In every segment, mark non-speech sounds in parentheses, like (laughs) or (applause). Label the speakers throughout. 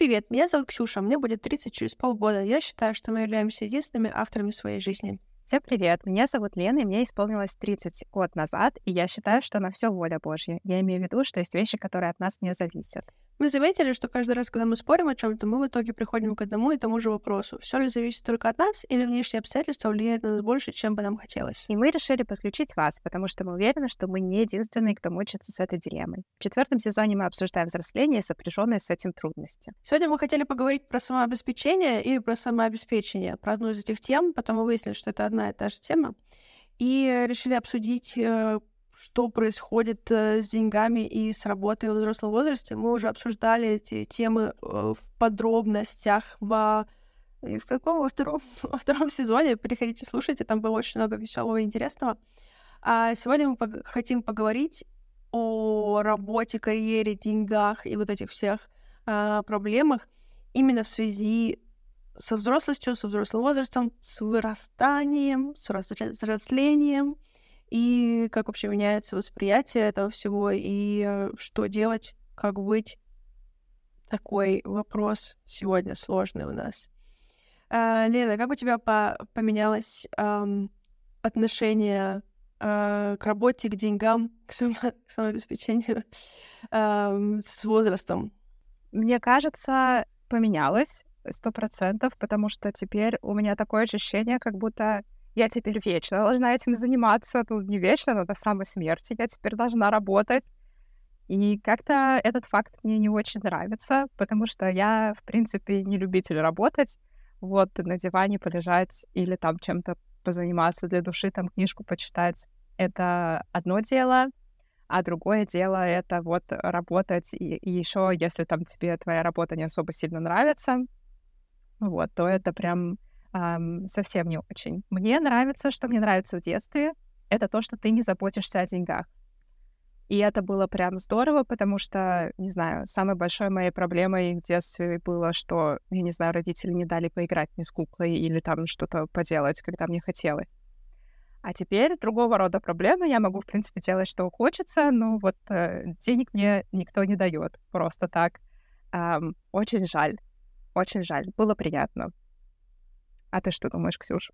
Speaker 1: Привет, меня зовут Ксюша, мне будет 30 через полгода. Я считаю, что мы являемся единственными авторами своей жизни.
Speaker 2: Всем привет, меня зовут Лена, и мне исполнилось 30 год назад, и я считаю, что на все воля Божья. Я имею в виду, что есть вещи, которые от нас не зависят.
Speaker 1: Мы заметили, что каждый раз, когда мы спорим о чем-то, мы в итоге приходим к одному и тому же вопросу. Все ли зависит только от нас, или внешние обстоятельства влияют на нас больше, чем бы нам хотелось?
Speaker 2: И мы решили подключить вас, потому что мы уверены, что мы не единственные, кто мучится с этой дилеммой. В четвертом сезоне мы обсуждаем взросление и сопряженные с этим трудности.
Speaker 1: Сегодня мы хотели поговорить про самообеспечение или про самообеспечение, про одну из этих тем, потом мы выяснили, что это одна и та же тема, и решили обсудить э, что происходит э, с деньгами и с работой в взрослом возрасте. Мы уже обсуждали эти темы э, в подробностях в, э, в каком во втором, (laughs) во втором сезоне. Приходите, слушайте, там было очень много веселого и интересного. А сегодня мы хотим поговорить о работе, карьере, деньгах и вот этих всех а, проблемах именно в связи со взрослостью, со взрослым возрастом, с вырастанием, с взрослением, и как вообще меняется восприятие этого всего, и э, что делать, как быть. Такой вопрос сегодня сложный у нас. А, Лена, как у тебя по поменялось эм, отношение э, к работе, к деньгам, (laughs) к, само к самообеспечению э, с возрастом?
Speaker 2: Мне кажется, поменялось сто процентов, потому что теперь у меня такое ощущение, как будто я теперь вечно должна этим заниматься. Ну, не вечно, но до самой смерти я теперь должна работать. И как-то этот факт мне не очень нравится, потому что я, в принципе, не любитель работать. Вот на диване полежать или там чем-то позаниматься для души, там книжку почитать. Это одно дело, а другое дело — это вот работать. И, и еще, если там тебе твоя работа не особо сильно нравится, вот, то это прям эм, совсем не очень. Мне нравится, что мне нравится в детстве, это то, что ты не заботишься о деньгах. И это было прям здорово, потому что, не знаю, самой большой моей проблемой в детстве было, что, я не знаю, родители не дали поиграть мне с куклой или там что-то поделать, когда мне хотелось. А теперь другого рода проблемы. Я могу, в принципе, делать, что хочется, но вот э, денег мне никто не дает просто так. Эм, очень жаль. Очень жаль. Было приятно. А ты что думаешь, Ксюша?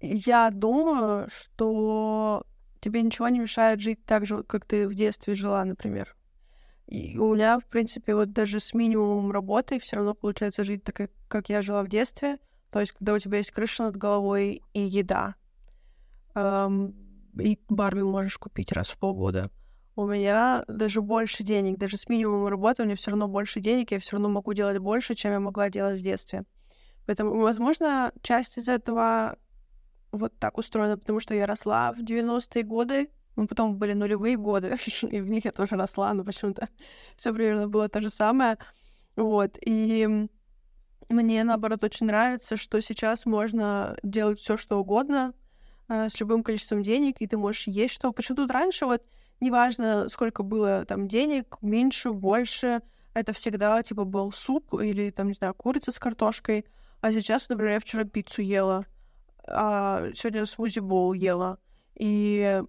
Speaker 1: Я думаю, что тебе ничего не мешает жить так же, как ты в детстве жила, например. И у меня, в принципе, вот даже с минимумом работы все равно получается жить так, как я жила в детстве. То есть, когда у тебя есть крыша над головой и еда. Эм, и Барби можешь купить раз в полгода. У меня даже больше денег, даже с минимумом работы у меня все равно больше денег, я все равно могу делать больше, чем я могла делать в детстве. Поэтому, возможно, часть из этого вот так устроена, потому что я росла в 90-е годы, ну, потом были нулевые годы, (laughs) и в них я тоже росла, но почему-то (laughs) все примерно было то же самое. Вот, и мне, наоборот, очень нравится, что сейчас можно делать все, что угодно, э, с любым количеством денег, и ты можешь есть что. Почему тут раньше вот неважно, сколько было там денег, меньше, больше, это всегда, типа, был суп или, там, не знаю, курица с картошкой, а сейчас, например, я вчера пиццу ела, а сегодня смузи-боул ела. И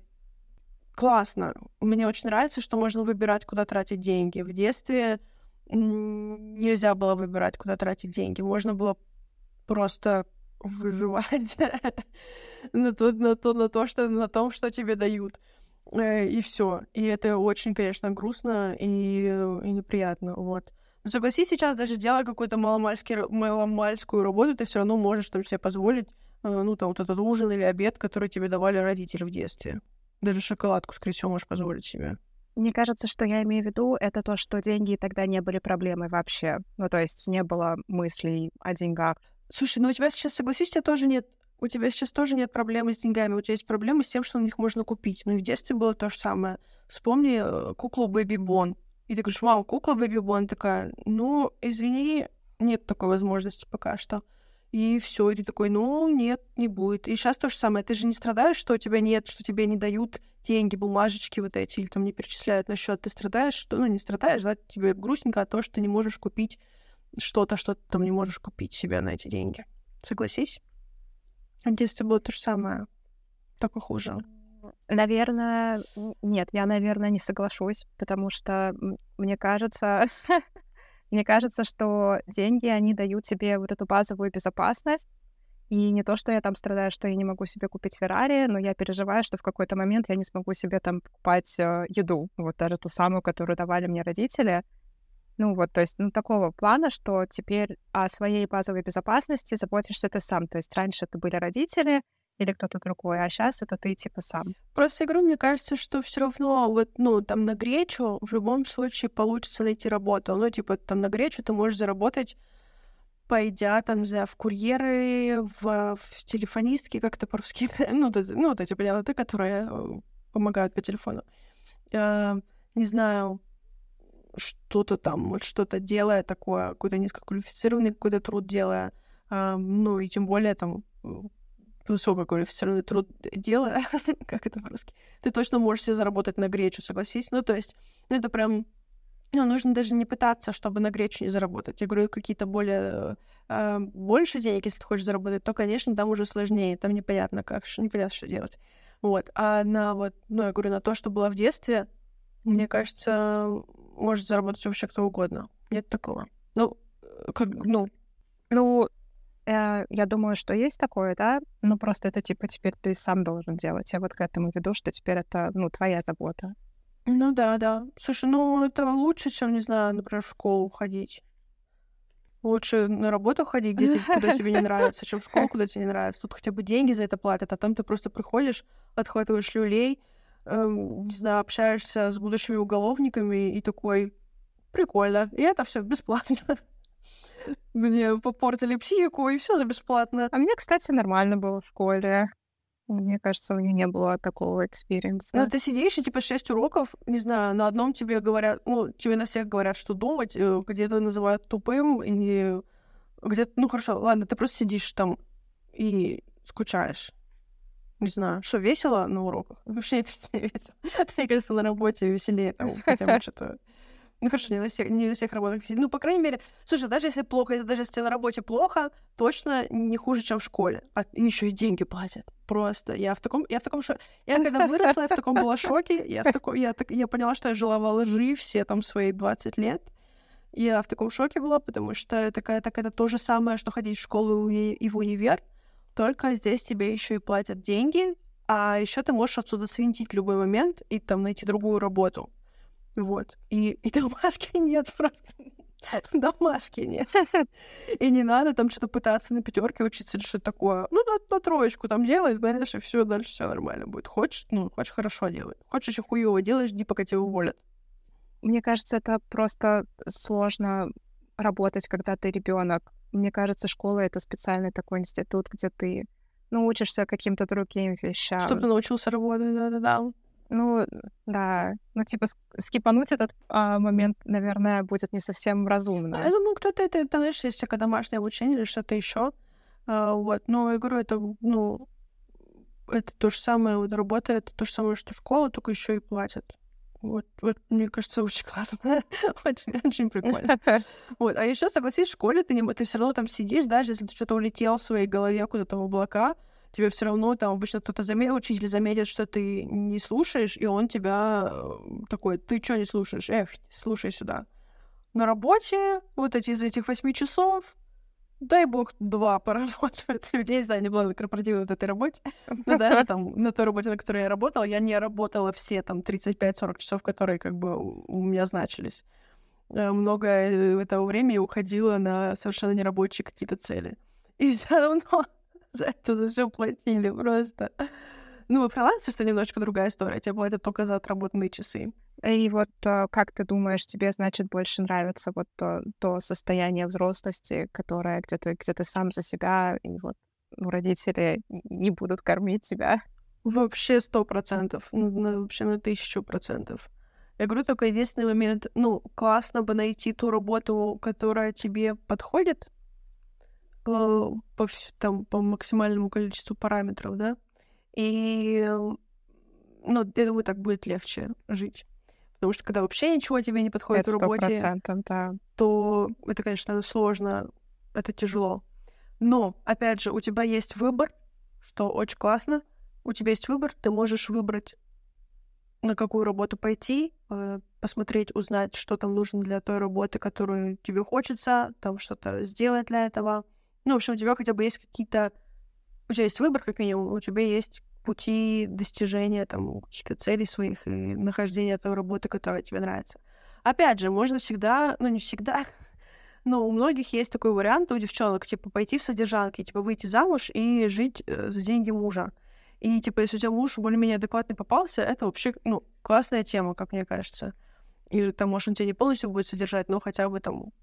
Speaker 1: классно. Мне очень нравится, что можно выбирать, куда тратить деньги. В детстве нельзя было выбирать, куда тратить деньги. Можно было просто выживать (laughs) на, то, на, то, на, то, что, на том, что тебе дают. Э, и все. И это очень, конечно, грустно и, и неприятно. Вот. Согласись, сейчас даже делая какую-то маломальскую работу, ты все равно можешь там себе позволить, э, ну, там, вот этот ужин или обед, который тебе давали родители в детстве. Даже шоколадку, скорее всего, можешь позволить себе.
Speaker 2: Мне кажется, что я имею в виду, это то, что деньги тогда не были проблемой вообще. Ну, то есть не было мыслей о деньгах.
Speaker 1: Слушай, ну у тебя сейчас, согласись, у тебя тоже нет у тебя сейчас тоже нет проблемы с деньгами, у тебя есть проблемы с тем, что на них можно купить. Ну и в детстве было то же самое. Вспомни э, куклу Бэби Бон. И ты говоришь, мам, кукла Бэби Бон такая, ну, извини, нет такой возможности пока что. И все, и ты такой, ну, нет, не будет. И сейчас то же самое. Ты же не страдаешь, что у тебя нет, что тебе не дают деньги, бумажечки вот эти, или там не перечисляют на счет. Ты страдаешь, что, ну, не страдаешь, да, тебе грустненько от того, что ты не можешь купить что-то, что ты там не можешь купить себе на эти деньги. Согласись? В детстве было то же самое, только хуже.
Speaker 2: Наверное, нет, я, наверное, не соглашусь, потому что мне кажется, (laughs) Мне кажется, что деньги, они дают тебе вот эту базовую безопасность, и не то, что я там страдаю, что я не могу себе купить Феррари, но я переживаю, что в какой-то момент я не смогу себе там покупать э, еду, вот даже ту самую, которую давали мне родители. Ну вот, то есть, ну, такого плана, что теперь о своей базовой безопасности заботишься ты сам. То есть раньше это были родители или кто-то другой, а сейчас это ты типа сам.
Speaker 1: Просто игру, мне кажется, что все равно вот, ну, там на гречу в любом случае получится найти работу. Ну, типа, там на гречу ты можешь заработать пойдя там, знаю, в курьеры, в, в телефонистки, как-то по-русски, ну, (laughs) вот, ну, вот эти, поняла, ты, которые э, помогают по телефону. Э, не знаю, что-то там, вот что-то делая такое, какой-то низкоквалифицированный какой-то труд делая, э, ну, и тем более там высококвалифицированный труд делая, (laughs) как это по-русски, ты точно можешь себе заработать на гречу, согласись? Ну, то есть, ну, это прям ну, нужно даже не пытаться, чтобы на гречу не заработать. Я говорю, какие-то более... Э, больше денег, если ты хочешь заработать, то, конечно, там уже сложнее. Там непонятно как, непонятно, что делать. Вот. А на вот, ну, я говорю, на то, что было в детстве, мне кажется, может заработать вообще кто угодно. Нет такого. Ну, как, ну...
Speaker 2: Ну, э, я думаю, что есть такое, да? Ну, просто это, типа, теперь ты сам должен делать. Я вот к этому веду, что теперь это, ну, твоя забота.
Speaker 1: Ну да, да. Слушай, ну это лучше, чем, не знаю, например, в школу ходить. Лучше на работу ходить, где тебе, куда тебе не (laughs) нравится, чем в школу, куда тебе не нравится. Тут хотя бы деньги за это платят, а там ты просто приходишь, отхватываешь люлей, эм, не знаю, общаешься с будущими уголовниками и такой, прикольно. И это все бесплатно. (laughs) Мне попортили психику, и все за бесплатно.
Speaker 2: А мне, кстати, нормально было в школе. Мне кажется, у меня не было такого experience а.
Speaker 1: Ну, ты сидишь, и типа шесть уроков, не знаю, на одном тебе говорят, ну, тебе на всех говорят, что думать, э, где-то называют тупым, и где-то, ну, хорошо, ладно, ты просто сидишь там и скучаешь. Не знаю, что весело на уроках? (laughs) Вообще не весело. (laughs) Мне кажется, на работе веселее там хотя бы что-то ну хорошо, не на всех, не на всех работах. Ну, по крайней мере, слушай, даже если плохо, даже если на работе плохо, точно не хуже, чем в школе. А еще и деньги платят. Просто. Я в таком, я в таком шоке. Я когда (laughs) выросла, я в таком была шоке. Я, в таком, я, так, я поняла, что я жила во лжи все там свои 20 лет. Я в таком шоке была, потому что такая, так это то же самое, что ходить в школу и в универ, только здесь тебе еще и платят деньги, а еще ты можешь отсюда свинтить любой момент и там найти другую работу. Вот. И, и домашки (laughs) нет просто. Домашки нет. И не надо там что-то пытаться на пятерке учиться или что-то такое. Ну, на, на троечку там делай, знаешь, и все, дальше все нормально будет. Хочешь, ну, хочешь хорошо делай. Хочешь еще хуево делаешь, жди, пока тебя уволят.
Speaker 2: Мне кажется, это просто сложно работать, когда ты ребенок. Мне кажется, школа это специальный такой институт, где ты ну, учишься каким-то другим вещам.
Speaker 1: Чтобы научился работать, да-да-да.
Speaker 2: Ну, да. Ну, типа, скипануть этот а, момент, наверное, будет не совсем разумно.
Speaker 1: Я думаю, кто-то это, это знаешь, есть всякое домашнее обучение или что-то еще. А, вот. Но я говорю, это, ну, это то же самое, вот работа, это то же самое, что школа, только еще и платят. Вот, вот, мне кажется, (laughs) очень классно. очень, очень прикольно. (laughs) вот. А еще, согласись, в школе ты, не, ты все равно там сидишь, даже если ты что-то улетел в своей голове куда-то в облака, тебе все равно там обычно кто-то заметит, учитель заметит, что ты не слушаешь, и он тебя э, такой, ты что не слушаешь? Эх, слушай сюда. На работе вот эти из этих восьми часов, дай бог, два (laughs) поработают. Я не знаю, не была на корпоративной вот этой работе. Но даже (laughs) там на той работе, на которой я работала, я не работала все там 35-40 часов, которые как бы у меня значились. Э, много этого времени уходило на совершенно нерабочие какие-то цели. И все равно (laughs) за это за все платили просто. Ну, фрилансер — это немножко другая история. Тебе платят только за отработанные часы.
Speaker 2: И вот э, как ты думаешь, тебе, значит, больше нравится вот то, то состояние взрослости, которое где ты, где ты сам за себя, и вот ну, родители не будут кормить тебя?
Speaker 1: Вообще сто процентов. Ну, вообще на тысячу процентов. Я говорю, только единственный момент, ну, классно бы найти ту работу, которая тебе подходит, по, по, там, по максимальному количеству параметров, да, и, ну, я думаю, так будет легче жить. Потому что когда вообще ничего тебе не подходит
Speaker 2: это
Speaker 1: в работе,
Speaker 2: да.
Speaker 1: то это, конечно, сложно, это тяжело. Но, опять же, у тебя есть выбор, что очень классно. У тебя есть выбор, ты можешь выбрать, на какую работу пойти, э, посмотреть, узнать, что там нужно для той работы, которую тебе хочется, там что-то сделать для этого. Ну, в общем, у тебя хотя бы есть какие-то... У тебя есть выбор, как минимум, у тебя есть пути достижения там каких-то целей своих и нахождения той работы, которая тебе нравится. Опять же, можно всегда, ну не всегда, (laughs) но у многих есть такой вариант у девчонок, типа пойти в содержанки, типа выйти замуж и жить э, за деньги мужа. И типа если у тебя муж более-менее адекватный попался, это вообще, ну, классная тема, как мне кажется. Или там, может, он тебя не полностью будет содержать, но хотя бы там,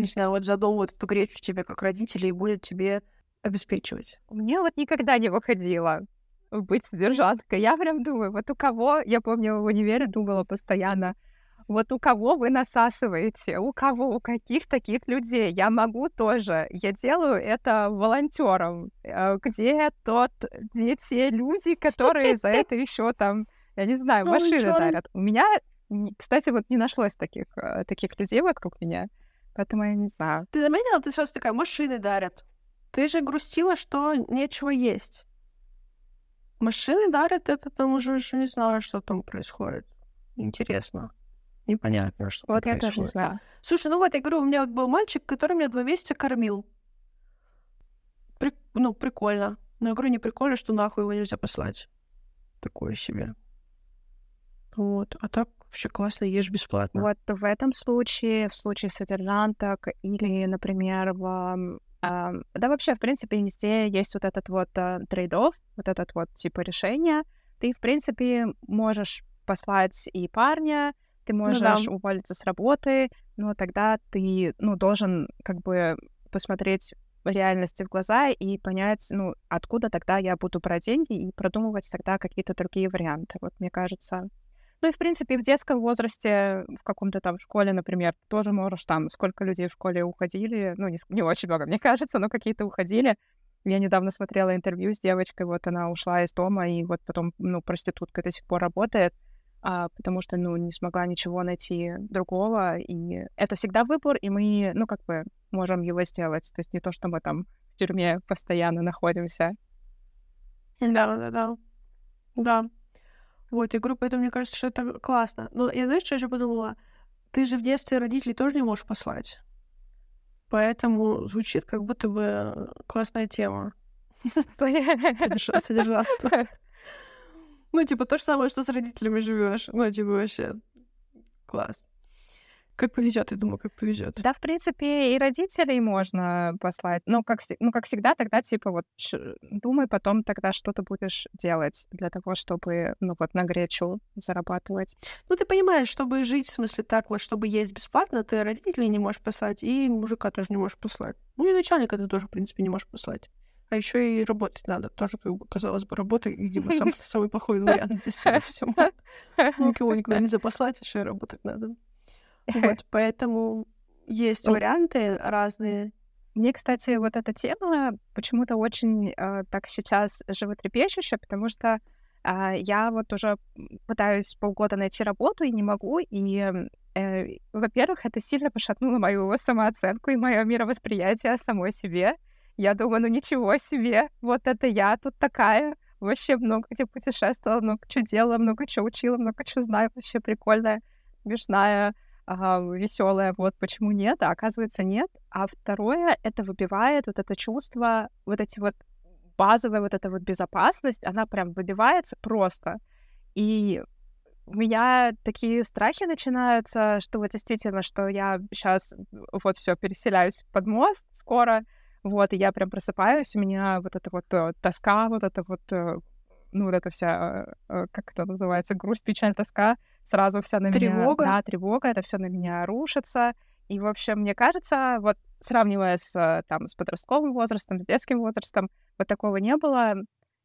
Speaker 1: не знаю, вот за дом вот эту гречу тебе как родители и будет тебе обеспечивать.
Speaker 2: Мне вот никогда не выходило быть содержанкой. Я прям думаю, вот у кого, я помню, в универе думала постоянно, вот у кого вы насасываете, у кого, у каких таких людей. Я могу тоже. Я делаю это волонтером. Э, где тот, где те люди, которые за это еще там, я не знаю, машины дарят. У меня, кстати, вот не нашлось таких, э, таких людей вокруг меня. Поэтому я не знаю.
Speaker 1: Ты заметила, ты сразу такая, машины дарят. Ты же грустила, что нечего есть. Машины дарят, это там уже еще не знаю, что там происходит. Интересно. Непонятно, что
Speaker 2: Вот я тоже не знаю.
Speaker 1: Слушай, ну вот, я говорю, у меня вот был мальчик, который меня два месяца кормил. При... Ну, прикольно. Но я говорю, не прикольно, что нахуй его нельзя послать. Такое себе. Вот. А так вообще классно, ешь бесплатно.
Speaker 2: Вот в этом случае, в случае содержанток или, например, в да, вообще, в принципе, везде есть вот этот вот э, trade-off, вот этот вот типа решения. Ты, в принципе, можешь послать и парня, ты можешь ну, да. уволиться с работы, но тогда ты, ну, должен как бы посмотреть реальности в глаза и понять, ну, откуда тогда я буду брать деньги и продумывать тогда какие-то другие варианты. Вот мне кажется, ну и, в принципе, в детском возрасте, в каком-то там школе, например, тоже можешь там, сколько людей в школе уходили, ну, не, не очень много, (laughs) мне кажется, но какие-то уходили. Я недавно смотрела интервью с девочкой, вот она ушла из дома, и вот потом, ну, проституткой до сих пор работает, а, потому что, ну, не смогла ничего найти другого, и это всегда выбор, и мы, ну, как бы можем его сделать. То есть не то, что мы там в тюрьме постоянно находимся.
Speaker 1: Да, да, да. Да. Вот, я говорю, поэтому мне кажется, что это классно. Но я, знаешь, что я еще подумала? Ты же в детстве родителей тоже не можешь послать. Поэтому звучит как будто бы классная тема. Содержаться. (laughs) Ну, типа, то же самое, что с родителями живешь. Ну, типа, вообще класс. Как повезет, я думаю, как повезет.
Speaker 2: Да, в принципе, и родителей можно послать. Но как, ну, как всегда, тогда, типа, вот думай потом тогда, что ты будешь делать для того, чтобы, ну, вот на гречу зарабатывать.
Speaker 1: Ну, ты понимаешь, чтобы жить, в смысле, так вот, чтобы есть бесплатно, ты родителей не можешь послать, и мужика тоже не можешь послать. Ну, и начальника ты тоже, в принципе, не можешь послать. А еще и работать надо. Тоже, как бы, казалось бы, работа, видимо, сам, (laughs) самый плохой вариант здесь всего. (laughs) Никого никуда нельзя послать, еще и работать надо. Вот, (laughs) поэтому есть варианты разные.
Speaker 2: Мне, кстати, вот эта тема почему-то очень э, так сейчас животрепещущая, потому что э, я вот уже пытаюсь полгода найти работу и не могу, и э, во-первых, это сильно пошатнуло мою самооценку и мое мировосприятие о самой себе. Я думаю, ну ничего себе, вот это я тут такая, вообще много где путешествовала, много что делала, много что учила, много что знаю, вообще прикольная, смешная, ага, веселая, вот почему нет, а оказывается нет. А второе, это выбивает вот это чувство, вот эти вот базовая вот эта вот безопасность, она прям выбивается просто. И у меня такие страхи начинаются, что вот действительно, что я сейчас вот все переселяюсь под мост скоро, вот, и я прям просыпаюсь, у меня вот эта вот э, тоска, вот это вот, э, ну, вот эта вся, э, как это называется, грусть, печаль, тоска, сразу вся на
Speaker 1: тревога. меня...
Speaker 2: Тревога? Да, тревога, это все на меня рушится. И, в общем, мне кажется, вот сравнивая с, там, с подростковым возрастом, с детским возрастом, вот такого не было.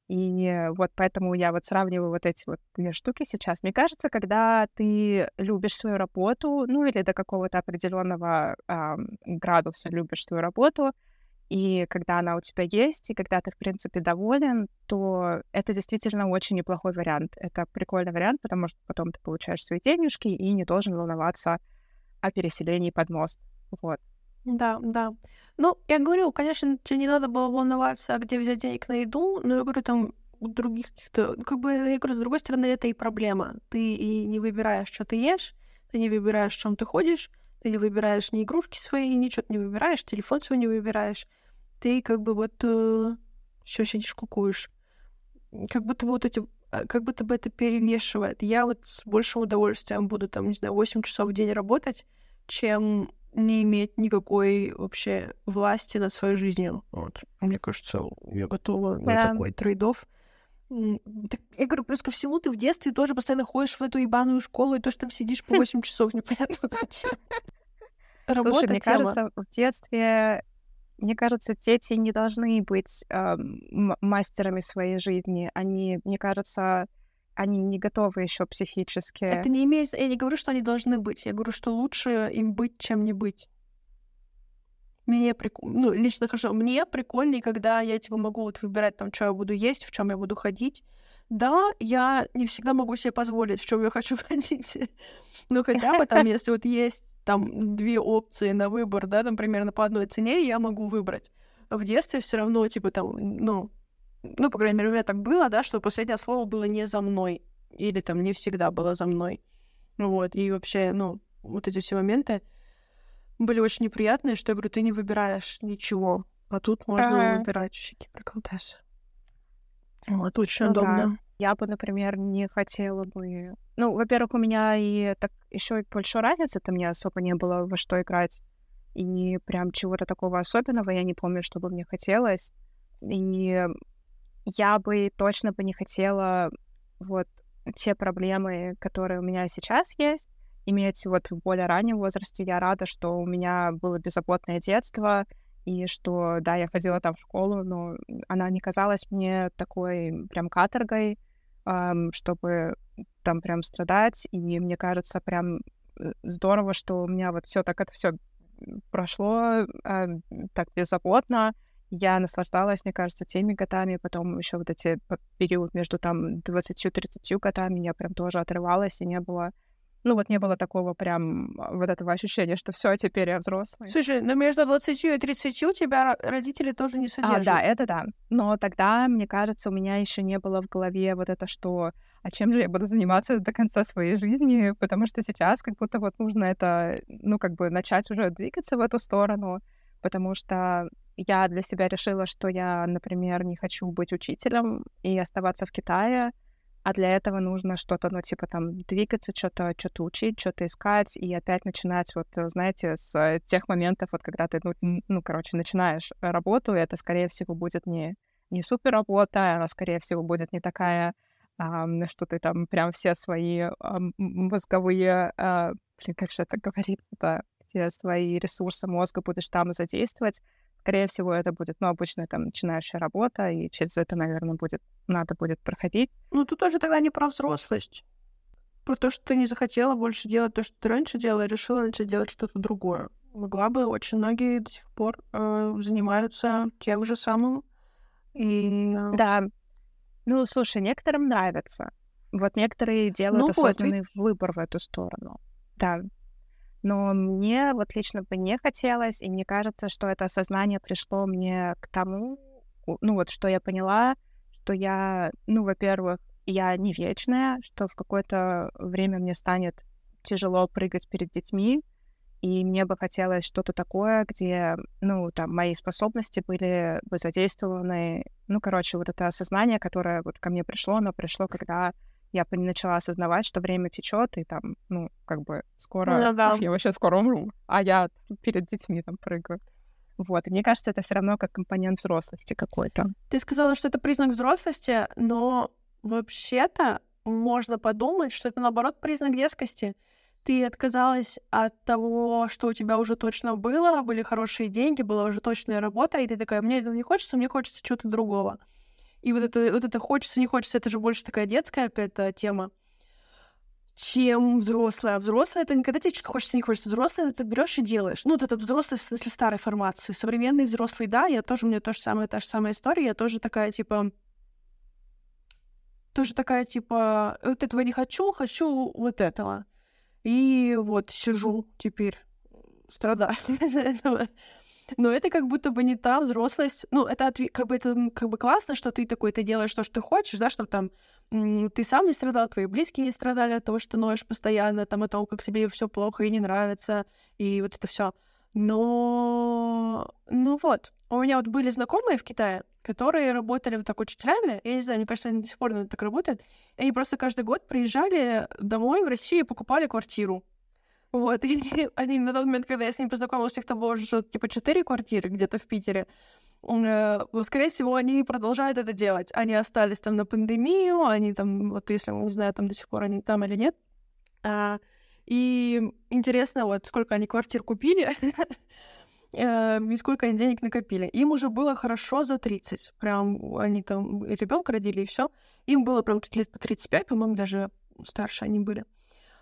Speaker 2: И вот поэтому я вот сравниваю вот эти вот две штуки сейчас. Мне кажется, когда ты любишь свою работу, ну или до какого-то определенного э, градуса любишь свою работу, и когда она у тебя есть, и когда ты, в принципе, доволен, то это действительно очень неплохой вариант. Это прикольный вариант, потому что потом ты получаешь свои денежки и не должен волноваться о переселении под мост. Вот.
Speaker 1: Да, да. Ну, я говорю, конечно, тебе не надо было волноваться, где взять денег на еду, но я говорю, там других, как бы, я говорю, с другой стороны, это и проблема. Ты и не выбираешь, что ты ешь, ты не выбираешь, в чем ты ходишь, ты не выбираешь ни игрушки свои, ничего не выбираешь, телефон свой не выбираешь. Ты как бы вот э, все сидишь, кукуешь. Как будто вот эти а, как будто бы это перевешивает. Я вот с большим удовольствием буду там, не знаю, 8 часов в день работать, чем не иметь никакой вообще власти над своей жизнью. Вот. Мне кажется, я готова да. на такой трейдов. Я говорю, плюс ко всему, ты в детстве тоже постоянно ходишь в эту ебаную школу, и то, что там сидишь по (laughs) 8 часов, непонятно зачем.
Speaker 2: Слушай, мне кажется, в детстве, мне кажется, дети не должны быть э, мастерами своей жизни. Они, мне кажется, они не готовы еще психически.
Speaker 1: Это не имеет... Я не говорю, что они должны быть. Я говорю, что лучше им быть, чем не быть. Мне прикольно, ну, лично хорошо, мне прикольнее, когда я, типа, могу вот выбирать, там, что я буду есть, в чем я буду ходить. Да, я не всегда могу себе позволить, в чем я хочу (laughs) ходить. Но хотя бы там, (laughs) если вот есть там две опции на выбор, да, там примерно по одной цене, я могу выбрать. В детстве все равно, типа, там, ну, ну, по крайней мере, у меня так было, да, что последнее слово было не за мной. Или там не всегда было за мной. Вот, и вообще, ну, вот эти все моменты были очень неприятные, что я говорю, ты не выбираешь ничего, а тут можно выбирать всякие приколдесы. Вот, очень ну, удобно. Да.
Speaker 2: Я бы, например, не хотела бы... Ну, во-первых, у меня и так еще и большой разницы-то мне особо не было во что играть. И прям чего-то такого особенного я не помню, что бы мне хотелось. И я бы точно бы не хотела вот те проблемы, которые у меня сейчас есть, иметь вот в более раннем возрасте. Я рада, что у меня было беззаботное детство, и что, да, я ходила там в школу, но она не казалась мне такой прям каторгой, чтобы там прям страдать. И мне кажется, прям э, здорово, что у меня вот все так это все прошло э, так беззаботно, я наслаждалась, мне кажется, теми годами, потом еще вот эти период между там 20-30 годами я прям тоже отрывалась, и не было ну вот не было такого прям а, вот этого ощущения, что все, теперь я взрослый.
Speaker 1: Слушай, но между 20 и 30 тебя родители тоже не содержат.
Speaker 2: А, да, это да. Но тогда, мне кажется, у меня еще не было в голове вот это, что а чем же я буду заниматься до конца своей жизни, потому что сейчас как будто вот нужно это, ну, как бы начать уже двигаться в эту сторону, потому что я для себя решила, что я, например, не хочу быть учителем и оставаться в Китае, а для этого нужно что-то, ну, типа там двигаться, что-то что учить, что-то искать, и опять начинать, вот, знаете, с тех моментов, вот, когда ты, ну, ну короче, начинаешь работу, и это, скорее всего, будет не, не супер работа, она, скорее всего, будет не такая, а, что ты там прям все свои а, мозговые, а, блин, как же это говорится-то, все свои ресурсы мозга будешь там задействовать, скорее всего, это будет, ну, обычная там начинающая работа, и через это, наверное, будет, надо будет проходить.
Speaker 1: Ну, тут тоже тогда не про взрослость. Про то, что ты не захотела больше делать то, что ты раньше делала, и решила начать делать что-то другое. Могла бы, очень многие до сих пор э, занимаются тем же самым. И...
Speaker 2: Э, да. Ну, слушай, некоторым нравится. Вот некоторые делают ну, осознанный вот, выбор в эту сторону. Да. Но мне вот лично бы не хотелось, и мне кажется, что это осознание пришло мне к тому, ну вот, что я поняла, что я, ну, во-первых, я не вечная, что в какое-то время мне станет тяжело прыгать перед детьми, и мне бы хотелось что-то такое, где, ну, там, мои способности были бы задействованы. Ну, короче, вот это осознание, которое вот ко мне пришло, оно пришло, когда я начала осознавать, что время течет, и там, ну, как бы скоро, ну, да. (laughs) я вообще скоро умру, а я перед детьми там прыгаю. Вот, и мне кажется, это все равно как компонент взрослости какой-то.
Speaker 1: Ты сказала, что это признак взрослости, но вообще-то можно подумать, что это, наоборот, признак детскости. Ты отказалась от того, что у тебя уже точно было, были хорошие деньги, была уже точная работа, и ты такая, мне этого не хочется, мне хочется чего-то другого. И вот это, вот это хочется, не хочется, это же больше такая детская какая-то тема, чем взрослая. А взрослая это никогда тебе что-то хочется, не хочется. Взрослая это ты берешь и делаешь. Ну, вот этот взрослый в смысле старой формации. Современный взрослый, да, я тоже, у меня тоже самая, та же самая история, я тоже такая, типа, тоже такая, типа, вот этого не хочу, хочу вот этого. И вот сижу теперь, страдаю (laughs) из-за этого. Но это как будто бы не та взрослость. Ну, это отве- как бы это как бы классно, что ты такой, ты делаешь то, что ты хочешь, да, чтобы там ты сам не страдал, твои близкие не страдали от того, что ноешь постоянно, там, о том, как тебе все плохо и не нравится, и вот это все. Но, ну вот, у меня вот были знакомые в Китае, которые работали вот так учителями. Я не знаю, мне кажется, они до сих пор так работают. И они просто каждый год приезжали домой в Россию и покупали квартиру. Вот, и (laughs) они на тот момент, когда я с ними познакомилась, там было уже типа четыре квартиры где-то в Питере. Э, скорее всего, они продолжают это делать. Они остались там на пандемию, они там, вот если, не знаю, там до сих пор они там или нет. А, и интересно, вот сколько они квартир купили, (laughs) э, и сколько они денег накопили. Им уже было хорошо за 30. Прям они там ребенка родили, и все. Им было прям лет по 35, по-моему, даже старше они были.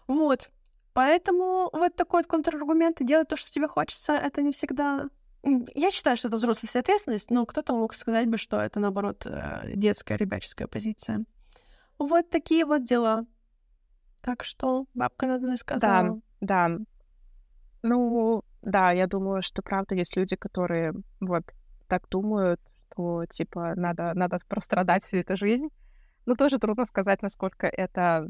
Speaker 1: Вот. Поэтому вот такой вот контраргумент, делать то, что тебе хочется, это не всегда... Я считаю, что это взрослая ответственность, но кто-то мог сказать бы, что это, наоборот, э, детская, ребяческая позиция. Вот такие вот дела. Так что бабка надо сказала.
Speaker 2: Да, да. Ну, да, я думаю, что правда есть люди, которые вот так думают, что типа надо, надо прострадать всю эту жизнь. Но тоже трудно сказать, насколько это,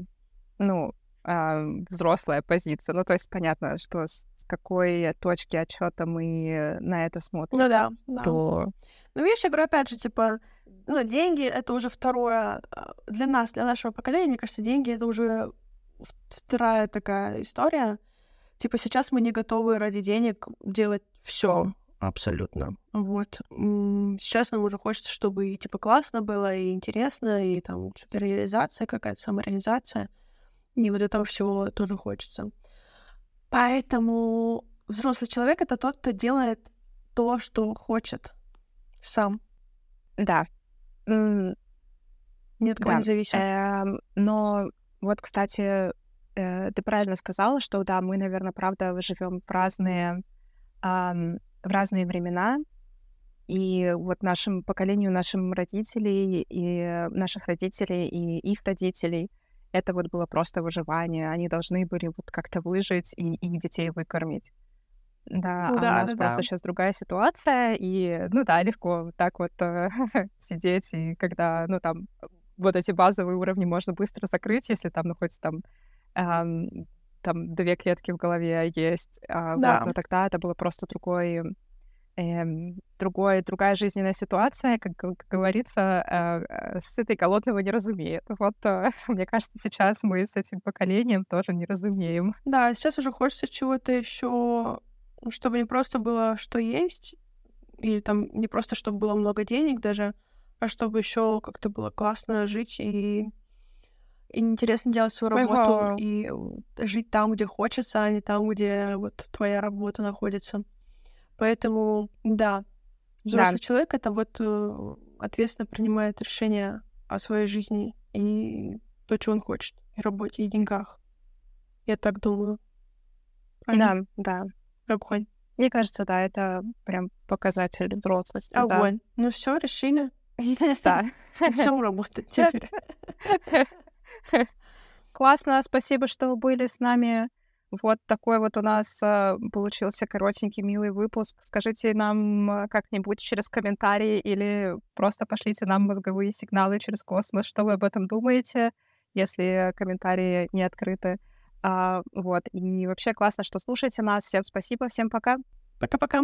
Speaker 2: ну, э, взрослая позиция. Ну, то есть понятно, что с какой точки отчета мы на это смотрим.
Speaker 1: Ну да, да. То... Ну, видишь, я говорю, опять же, типа, ну, деньги — это уже второе... А, для нас, для нашего поколения, мне кажется, деньги — это уже вторая такая история. Типа, сейчас мы не готовы ради денег делать все абсолютно. Вот. Сейчас нам уже хочется, чтобы и, типа, классно было, и интересно, и там что-то реализация какая-то, самореализация. И вот этого всего тоже хочется. Поэтому взрослый человек — это тот, кто делает то, что хочет сам.
Speaker 2: Да.
Speaker 1: Ни от кого
Speaker 2: да.
Speaker 1: не зависит.
Speaker 2: Эм, но вот, кстати, э, ты правильно сказала, что да, мы, наверное, правда живем в разные, эм, в разные времена, и вот нашему поколению, нашим родителей и наших родителей и их родителей это вот было просто выживание. Они должны были вот как-то выжить и их детей выкормить. Да,
Speaker 1: ну,
Speaker 2: а
Speaker 1: да,
Speaker 2: у нас
Speaker 1: да,
Speaker 2: просто
Speaker 1: да.
Speaker 2: сейчас другая ситуация, и, ну да, легко вот так вот э, (laughs) сидеть, и когда, ну там, вот эти базовые уровни можно быстро закрыть, если там находится там, эм, там две клетки в голове есть, э,
Speaker 1: Да.
Speaker 2: вот, но тогда это было просто другой другой, другая жизненная ситуация, как, как говорится, э, э, с этой голодного не разумеет. Вот, э, (laughs) мне кажется, сейчас мы с этим поколением тоже не разумеем.
Speaker 1: Да, сейчас уже хочется чего-то еще, чтобы не просто было, что есть, или там не просто, чтобы было много денег даже, а чтобы еще как-то было классно жить и, и интересно делать свою работу
Speaker 2: Ага.
Speaker 1: и э, жить там, где хочется, а не там, где вот твоя работа находится. Поэтому, да, взрослый человек это вот э, ответственно принимает решения о своей жизни и то, что он хочет, и работе, и деньгах. Я так думаю. Правильно?
Speaker 2: Да, да.
Speaker 1: Огонь.
Speaker 2: Мне кажется, да, это прям показатель взрослости. да.
Speaker 1: Огонь. Ну все, решили.
Speaker 2: Да. (laughs)
Speaker 1: Все работать теперь. (laughs)
Speaker 2: Классно, спасибо, что были с нами. Вот такой вот у нас э, получился коротенький, милый выпуск. Скажите нам э, как-нибудь через комментарии или просто пошлите нам мозговые сигналы через космос, что вы об этом думаете, если комментарии не открыты. А, вот. И вообще классно, что слушаете нас. Всем спасибо, всем пока.
Speaker 1: Пока-пока.